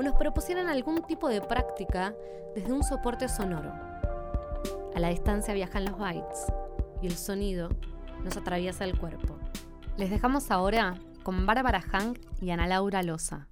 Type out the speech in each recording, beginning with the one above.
o nos propusieran algún tipo de práctica desde un soporte sonoro. A la distancia viajan los bytes y el sonido nos atraviesa el cuerpo. Les dejamos ahora con Bárbara Hank y Ana Laura Loza.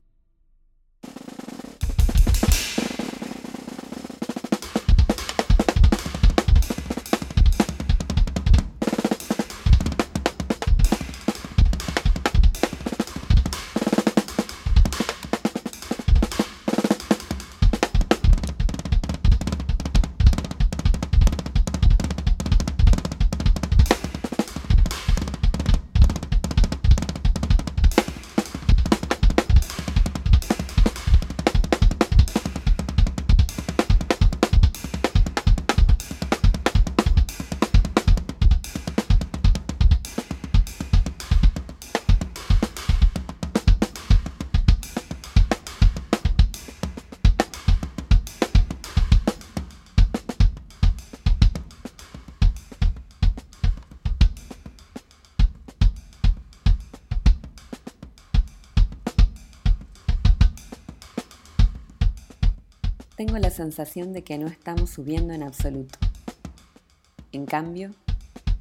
Tengo la sensación de que no estamos subiendo en absoluto. En cambio,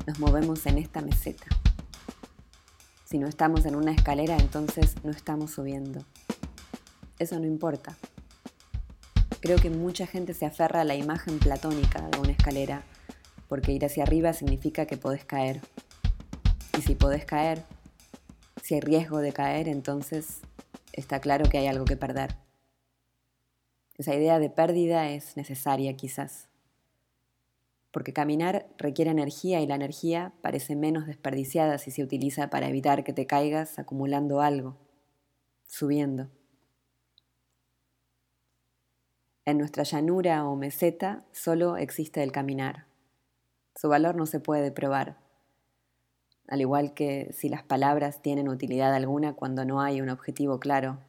nos movemos en esta meseta. Si no estamos en una escalera, entonces no estamos subiendo. Eso no importa. Creo que mucha gente se aferra a la imagen platónica de una escalera, porque ir hacia arriba significa que podés caer. Y si podés caer, si hay riesgo de caer, entonces está claro que hay algo que perder. Esa idea de pérdida es necesaria quizás, porque caminar requiere energía y la energía parece menos desperdiciada si se utiliza para evitar que te caigas acumulando algo, subiendo. En nuestra llanura o meseta solo existe el caminar. Su valor no se puede probar, al igual que si las palabras tienen utilidad alguna cuando no hay un objetivo claro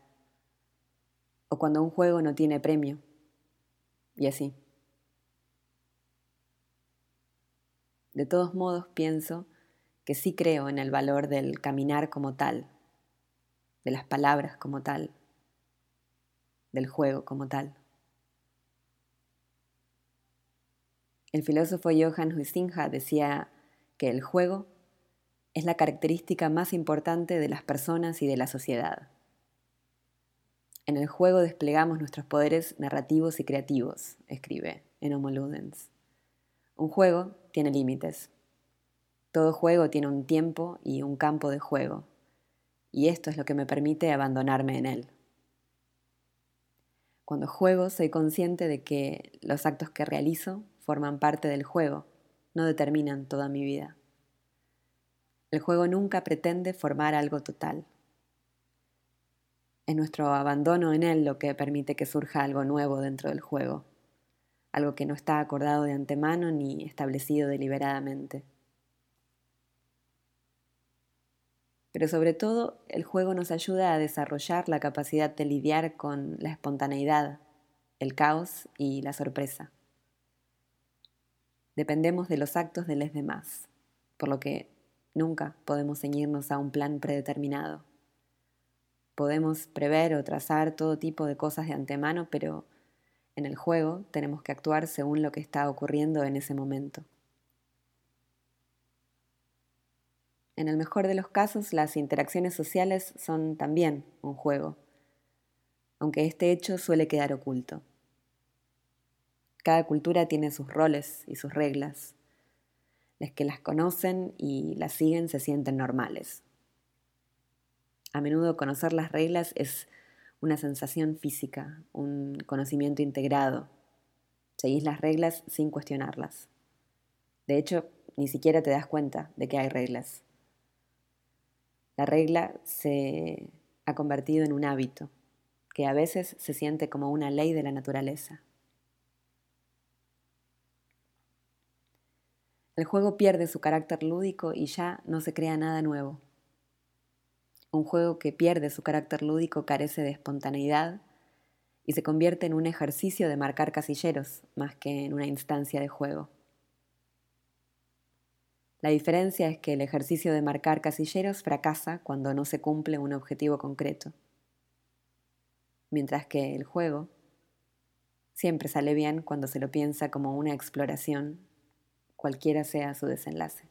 o cuando un juego no tiene premio, y así. De todos modos pienso que sí creo en el valor del caminar como tal, de las palabras como tal, del juego como tal. El filósofo Johann Huizinga decía que el juego es la característica más importante de las personas y de la sociedad. En el juego desplegamos nuestros poderes narrativos y creativos, escribe en Homo Ludens. Un juego tiene límites. Todo juego tiene un tiempo y un campo de juego, y esto es lo que me permite abandonarme en él. Cuando juego soy consciente de que los actos que realizo forman parte del juego, no determinan toda mi vida. El juego nunca pretende formar algo total. Es nuestro abandono en él lo que permite que surja algo nuevo dentro del juego, algo que no está acordado de antemano ni establecido deliberadamente. Pero sobre todo, el juego nos ayuda a desarrollar la capacidad de lidiar con la espontaneidad, el caos y la sorpresa. Dependemos de los actos de los demás, por lo que nunca podemos ceñirnos a un plan predeterminado. Podemos prever o trazar todo tipo de cosas de antemano, pero en el juego tenemos que actuar según lo que está ocurriendo en ese momento. En el mejor de los casos, las interacciones sociales son también un juego, aunque este hecho suele quedar oculto. Cada cultura tiene sus roles y sus reglas. Las que las conocen y las siguen se sienten normales. A menudo conocer las reglas es una sensación física, un conocimiento integrado. Seguís las reglas sin cuestionarlas. De hecho, ni siquiera te das cuenta de que hay reglas. La regla se ha convertido en un hábito que a veces se siente como una ley de la naturaleza. El juego pierde su carácter lúdico y ya no se crea nada nuevo. Un juego que pierde su carácter lúdico carece de espontaneidad y se convierte en un ejercicio de marcar casilleros más que en una instancia de juego. La diferencia es que el ejercicio de marcar casilleros fracasa cuando no se cumple un objetivo concreto, mientras que el juego siempre sale bien cuando se lo piensa como una exploración, cualquiera sea su desenlace.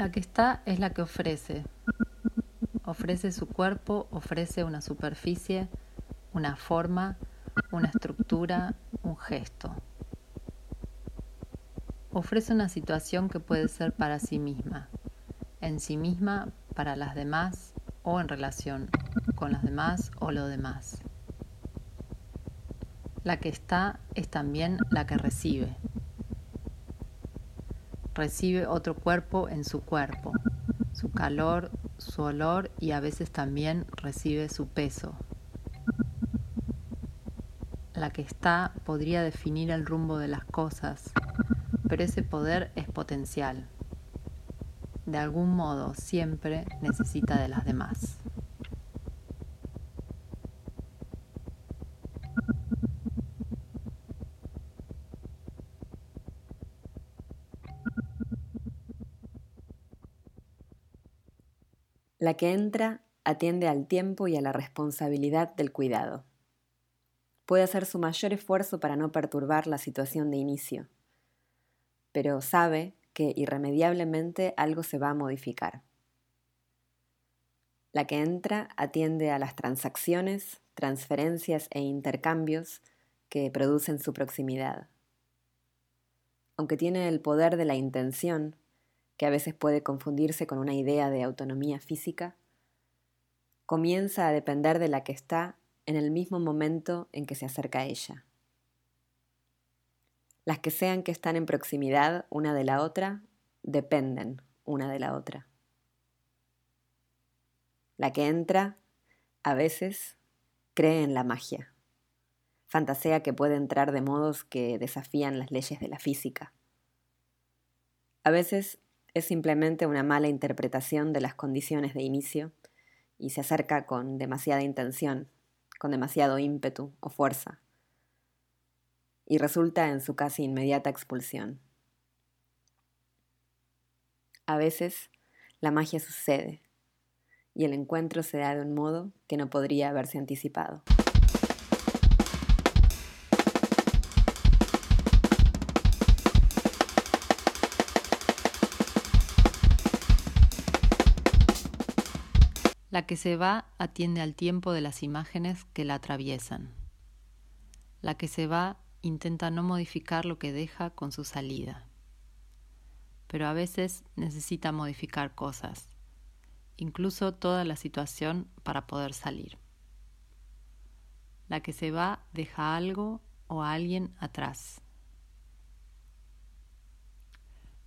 La que está es la que ofrece. Ofrece su cuerpo, ofrece una superficie, una forma, una estructura, un gesto. Ofrece una situación que puede ser para sí misma, en sí misma, para las demás o en relación con las demás o lo demás. La que está es también la que recibe recibe otro cuerpo en su cuerpo, su calor, su olor y a veces también recibe su peso. La que está podría definir el rumbo de las cosas, pero ese poder es potencial. De algún modo siempre necesita de las demás. La que entra atiende al tiempo y a la responsabilidad del cuidado. Puede hacer su mayor esfuerzo para no perturbar la situación de inicio, pero sabe que irremediablemente algo se va a modificar. La que entra atiende a las transacciones, transferencias e intercambios que producen su proximidad. Aunque tiene el poder de la intención, que a veces puede confundirse con una idea de autonomía física, comienza a depender de la que está en el mismo momento en que se acerca a ella. Las que sean que están en proximidad una de la otra dependen una de la otra. La que entra, a veces, cree en la magia. Fantasea que puede entrar de modos que desafían las leyes de la física. A veces es simplemente una mala interpretación de las condiciones de inicio y se acerca con demasiada intención, con demasiado ímpetu o fuerza, y resulta en su casi inmediata expulsión. A veces la magia sucede y el encuentro se da de un modo que no podría haberse anticipado. La que se va atiende al tiempo de las imágenes que la atraviesan. La que se va intenta no modificar lo que deja con su salida. Pero a veces necesita modificar cosas, incluso toda la situación para poder salir. La que se va deja algo o a alguien atrás.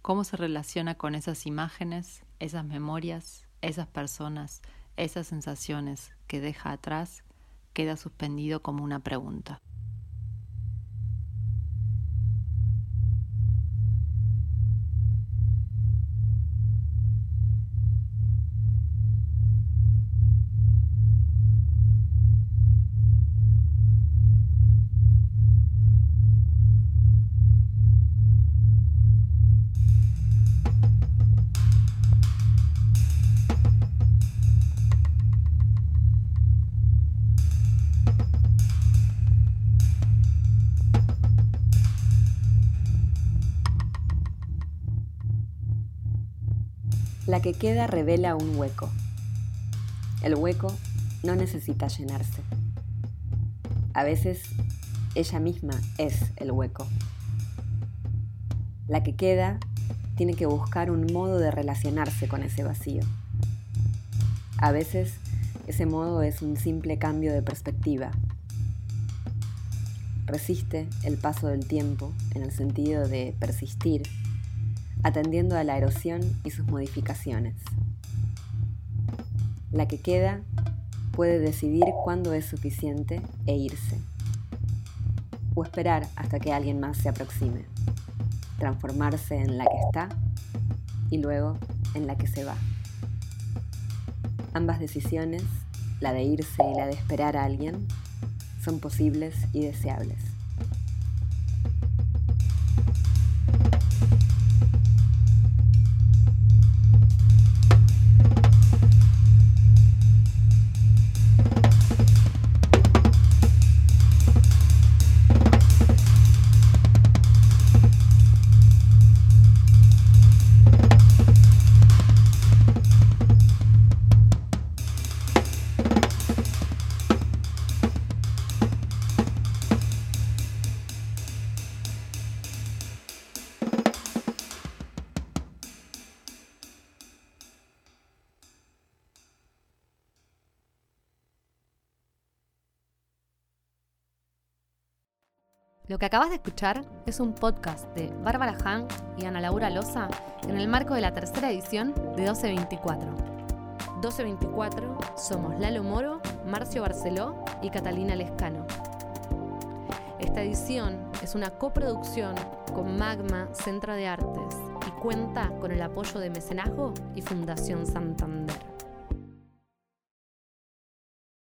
¿Cómo se relaciona con esas imágenes, esas memorias, esas personas, esas sensaciones que deja atrás queda suspendido como una pregunta. Que queda revela un hueco. El hueco no necesita llenarse. A veces ella misma es el hueco. La que queda tiene que buscar un modo de relacionarse con ese vacío. A veces ese modo es un simple cambio de perspectiva. Resiste el paso del tiempo en el sentido de persistir, atendiendo a la erosión y sus modificaciones. La que queda puede decidir cuándo es suficiente e irse o esperar hasta que alguien más se aproxime, transformarse en la que está y luego en la que se va. Ambas decisiones, la de irse y la de esperar a alguien, son posibles y deseables. Lo que acabas de escuchar es un podcast de Bárbara Han y Ana Laura Loza en el marco de la tercera edición de 1224. 1224 somos Lalo Moro, Marcio Barceló y Catalina Lescano. Esta edición es una coproducción con Magma Centro de Artes y cuenta con el apoyo de Mecenazgo y Fundación Santander.